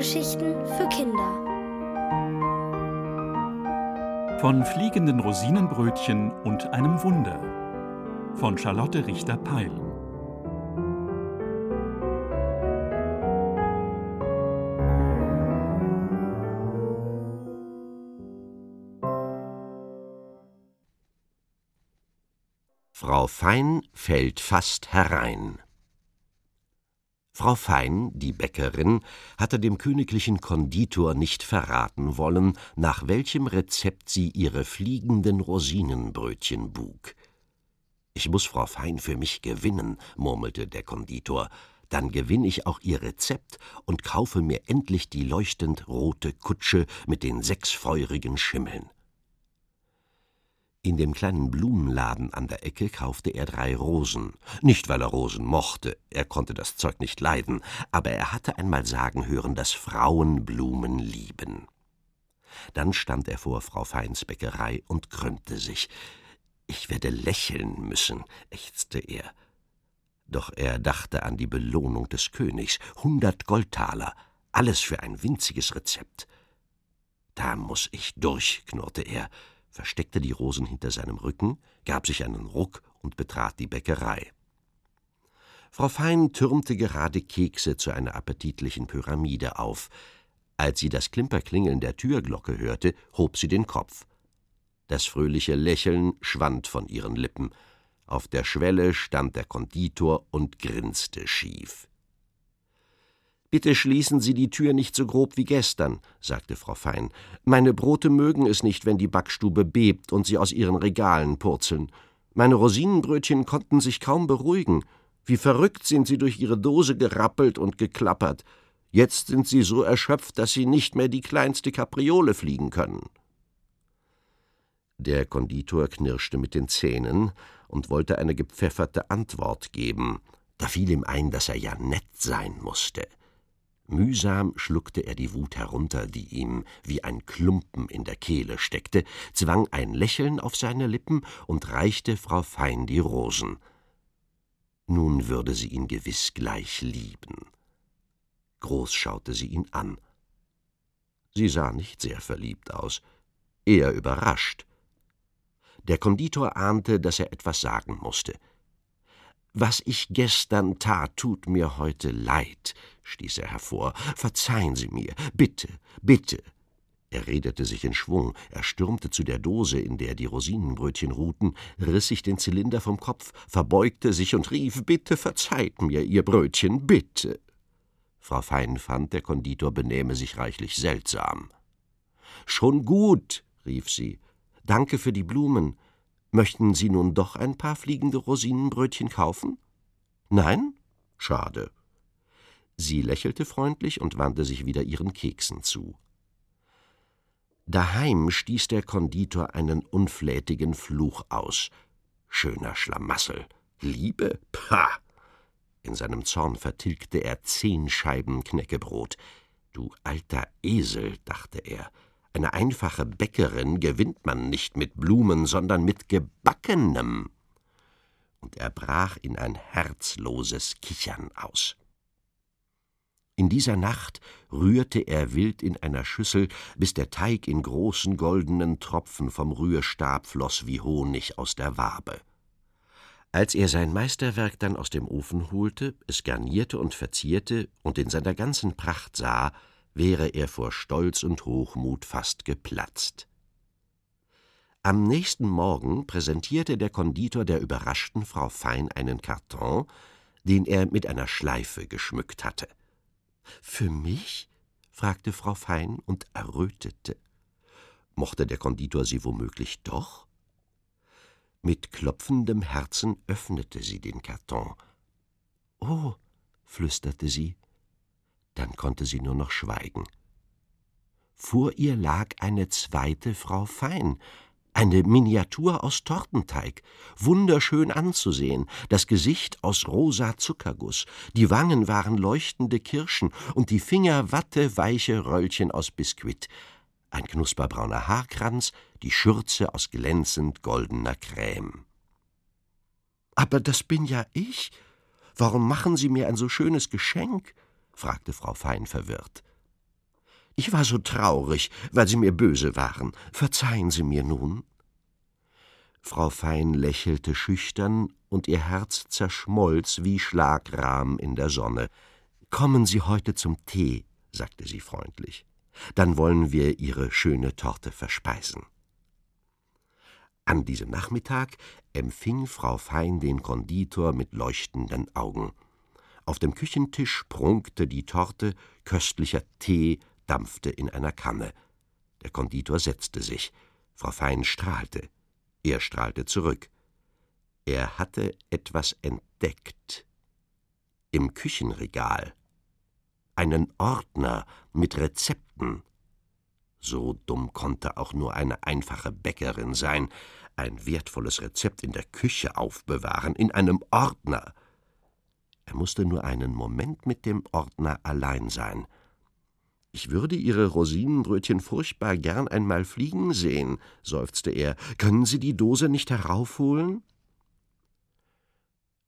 Hörgeschichten für Kinder. Von fliegenden Rosinenbrötchen und einem Wunder. Von Charlotte Richter-Peil. Frau Fein fällt fast herein. Frau Fein, die Bäckerin, hatte dem königlichen Konditor nicht verraten wollen, nach welchem Rezept sie ihre fliegenden Rosinenbrötchen bug. Ich muss Frau Fein für mich gewinnen, murmelte der Konditor, dann gewinn ich auch ihr Rezept und kaufe mir endlich die leuchtend rote Kutsche mit den sechs feurigen Schimmeln. In dem kleinen Blumenladen an der Ecke kaufte er drei Rosen. Nicht, weil er Rosen mochte, er konnte das Zeug nicht leiden, aber er hatte einmal sagen hören, dass Frauen Blumen lieben. Dann stand er vor Frau Feins Bäckerei und krümmte sich. Ich werde lächeln müssen, ächzte er. Doch er dachte an die Belohnung des Königs, hundert Goldtaler, alles für ein winziges Rezept. Da muss ich durch, knurrte er versteckte die Rosen hinter seinem Rücken, gab sich einen Ruck und betrat die Bäckerei. Frau Fein türmte gerade Kekse zu einer appetitlichen Pyramide auf. Als sie das Klimperklingeln der Türglocke hörte, hob sie den Kopf. Das fröhliche Lächeln schwand von ihren Lippen. Auf der Schwelle stand der Konditor und grinste schief. Bitte schließen Sie die Tür nicht so grob wie gestern, sagte Frau Fein. Meine Brote mögen es nicht, wenn die Backstube bebt und sie aus ihren Regalen purzeln. Meine Rosinenbrötchen konnten sich kaum beruhigen. Wie verrückt sind sie durch ihre Dose gerappelt und geklappert. Jetzt sind sie so erschöpft, dass sie nicht mehr die kleinste Kapriole fliegen können. Der Konditor knirschte mit den Zähnen und wollte eine gepfefferte Antwort geben. Da fiel ihm ein, dass er ja nett sein musste. Mühsam schluckte er die Wut herunter, die ihm wie ein Klumpen in der Kehle steckte, zwang ein Lächeln auf seine Lippen und reichte Frau Fein die Rosen. Nun würde sie ihn gewiss gleich lieben. Groß schaute sie ihn an. Sie sah nicht sehr verliebt aus, eher überrascht. Der Konditor ahnte, dass er etwas sagen musste. Was ich gestern tat, tut mir heute leid, stieß er hervor. Verzeihen Sie mir, bitte, bitte. Er redete sich in Schwung, er stürmte zu der Dose, in der die Rosinenbrötchen ruhten, riß sich den Zylinder vom Kopf, verbeugte sich und rief Bitte verzeiht mir, ihr Brötchen, bitte. Frau Fein fand, der Konditor benehme sich reichlich seltsam. Schon gut, rief sie. Danke für die Blumen. Möchten Sie nun doch ein paar fliegende Rosinenbrötchen kaufen? Nein? Schade. Sie lächelte freundlich und wandte sich wieder ihren Keksen zu. Daheim stieß der Konditor einen unflätigen Fluch aus. Schöner Schlamassel. Liebe? Pah! In seinem Zorn vertilgte er zehn Scheiben Knäckebrot. Du alter Esel, dachte er, eine einfache Bäckerin gewinnt man nicht mit Blumen, sondern mit Gebackenem. Und er brach in ein herzloses Kichern aus. In dieser Nacht rührte er wild in einer Schüssel, bis der Teig in großen goldenen Tropfen vom Rührstab floß wie Honig aus der Wabe. Als er sein Meisterwerk dann aus dem Ofen holte, es garnierte und verzierte und in seiner ganzen Pracht sah, wäre er vor Stolz und Hochmut fast geplatzt. Am nächsten Morgen präsentierte der Konditor der überraschten Frau Fein einen Karton, den er mit einer Schleife geschmückt hatte. Für mich? fragte Frau Fein und errötete. Mochte der Konditor sie womöglich doch? Mit klopfendem Herzen öffnete sie den Karton. Oh, flüsterte sie, dann konnte sie nur noch schweigen. Vor ihr lag eine zweite Frau Fein, eine Miniatur aus Tortenteig, wunderschön anzusehen, das Gesicht aus rosa Zuckerguss, die Wangen waren leuchtende Kirschen und die Finger watteweiche Röllchen aus Biskuit, ein knusperbrauner Haarkranz, die Schürze aus glänzend goldener Creme. Aber das bin ja ich. Warum machen Sie mir ein so schönes Geschenk? Fragte Frau Fein verwirrt. Ich war so traurig, weil Sie mir böse waren. Verzeihen Sie mir nun. Frau Fein lächelte schüchtern, und ihr Herz zerschmolz wie Schlagrahm in der Sonne. Kommen Sie heute zum Tee, sagte sie freundlich. Dann wollen wir Ihre schöne Torte verspeisen. An diesem Nachmittag empfing Frau Fein den Konditor mit leuchtenden Augen. Auf dem Küchentisch prunkte die Torte, köstlicher Tee dampfte in einer Kanne. Der Konditor setzte sich. Frau Fein strahlte. Er strahlte zurück. Er hatte etwas entdeckt. Im Küchenregal. Einen Ordner mit Rezepten. So dumm konnte auch nur eine einfache Bäckerin sein, ein wertvolles Rezept in der Küche aufbewahren, in einem Ordner. Er musste nur einen Moment mit dem Ordner allein sein. Ich würde Ihre Rosinenbrötchen furchtbar gern einmal fliegen sehen, seufzte er. Können Sie die Dose nicht heraufholen?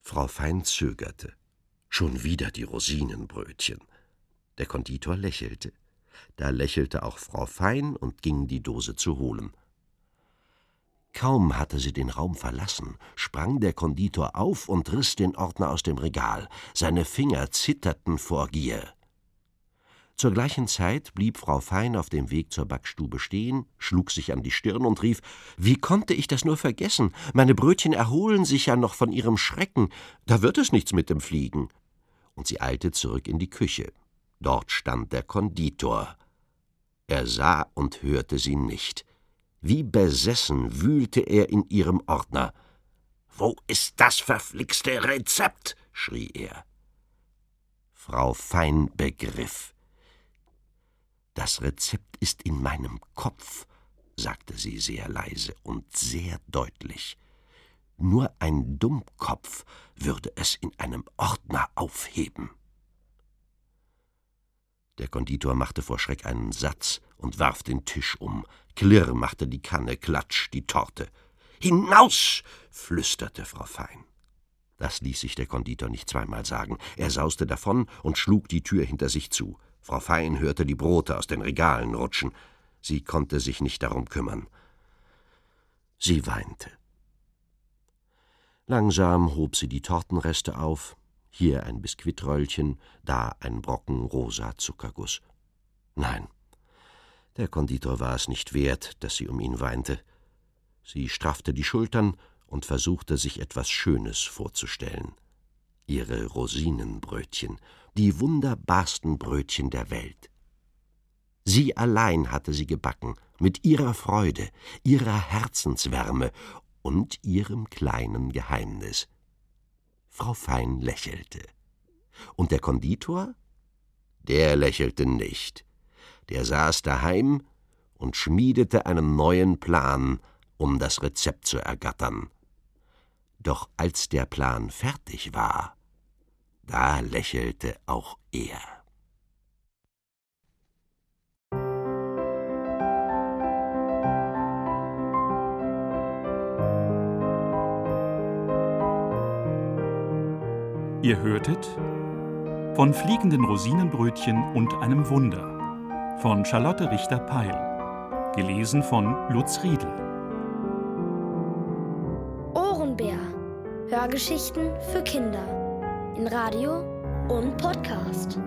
Frau Fein zögerte. Schon wieder die Rosinenbrötchen. Der Konditor lächelte. Da lächelte auch Frau Fein und ging die Dose zu holen. Kaum hatte sie den Raum verlassen, sprang der Konditor auf und riss den Ordner aus dem Regal. Seine Finger zitterten vor Gier. Zur gleichen Zeit blieb Frau Fein auf dem Weg zur Backstube stehen, schlug sich an die Stirn und rief Wie konnte ich das nur vergessen? Meine Brötchen erholen sich ja noch von ihrem Schrecken. Da wird es nichts mit dem Fliegen. Und sie eilte zurück in die Küche. Dort stand der Konditor. Er sah und hörte sie nicht. Wie besessen wühlte er in ihrem Ordner. Wo ist das verflixte Rezept? schrie er. Frau Fein begriff. Das Rezept ist in meinem Kopf, sagte sie sehr leise und sehr deutlich. Nur ein Dummkopf würde es in einem Ordner aufheben. Der Konditor machte vor Schreck einen Satz und warf den Tisch um. Klirr machte die Kanne, klatsch die Torte. Hinaus! flüsterte Frau Fein. Das ließ sich der Konditor nicht zweimal sagen. Er sauste davon und schlug die Tür hinter sich zu. Frau Fein hörte die Brote aus den Regalen rutschen. Sie konnte sich nicht darum kümmern. Sie weinte. Langsam hob sie die Tortenreste auf, hier ein Biskuitröllchen, da ein Brocken rosa Zuckerguss. Nein, der Konditor war es nicht wert, dass sie um ihn weinte. Sie straffte die Schultern und versuchte sich etwas Schönes vorzustellen. Ihre Rosinenbrötchen, die wunderbarsten Brötchen der Welt. Sie allein hatte sie gebacken, mit ihrer Freude, ihrer Herzenswärme und ihrem kleinen Geheimnis. Frau Fein lächelte. Und der Konditor? Der lächelte nicht der saß daheim und schmiedete einen neuen Plan, um das Rezept zu ergattern. Doch als der Plan fertig war, da lächelte auch er. Ihr hörtet von fliegenden Rosinenbrötchen und einem Wunder von Charlotte Richter-Peil. Gelesen von Lutz Riedel. Ohrenbär. Hörgeschichten für Kinder. In Radio und Podcast.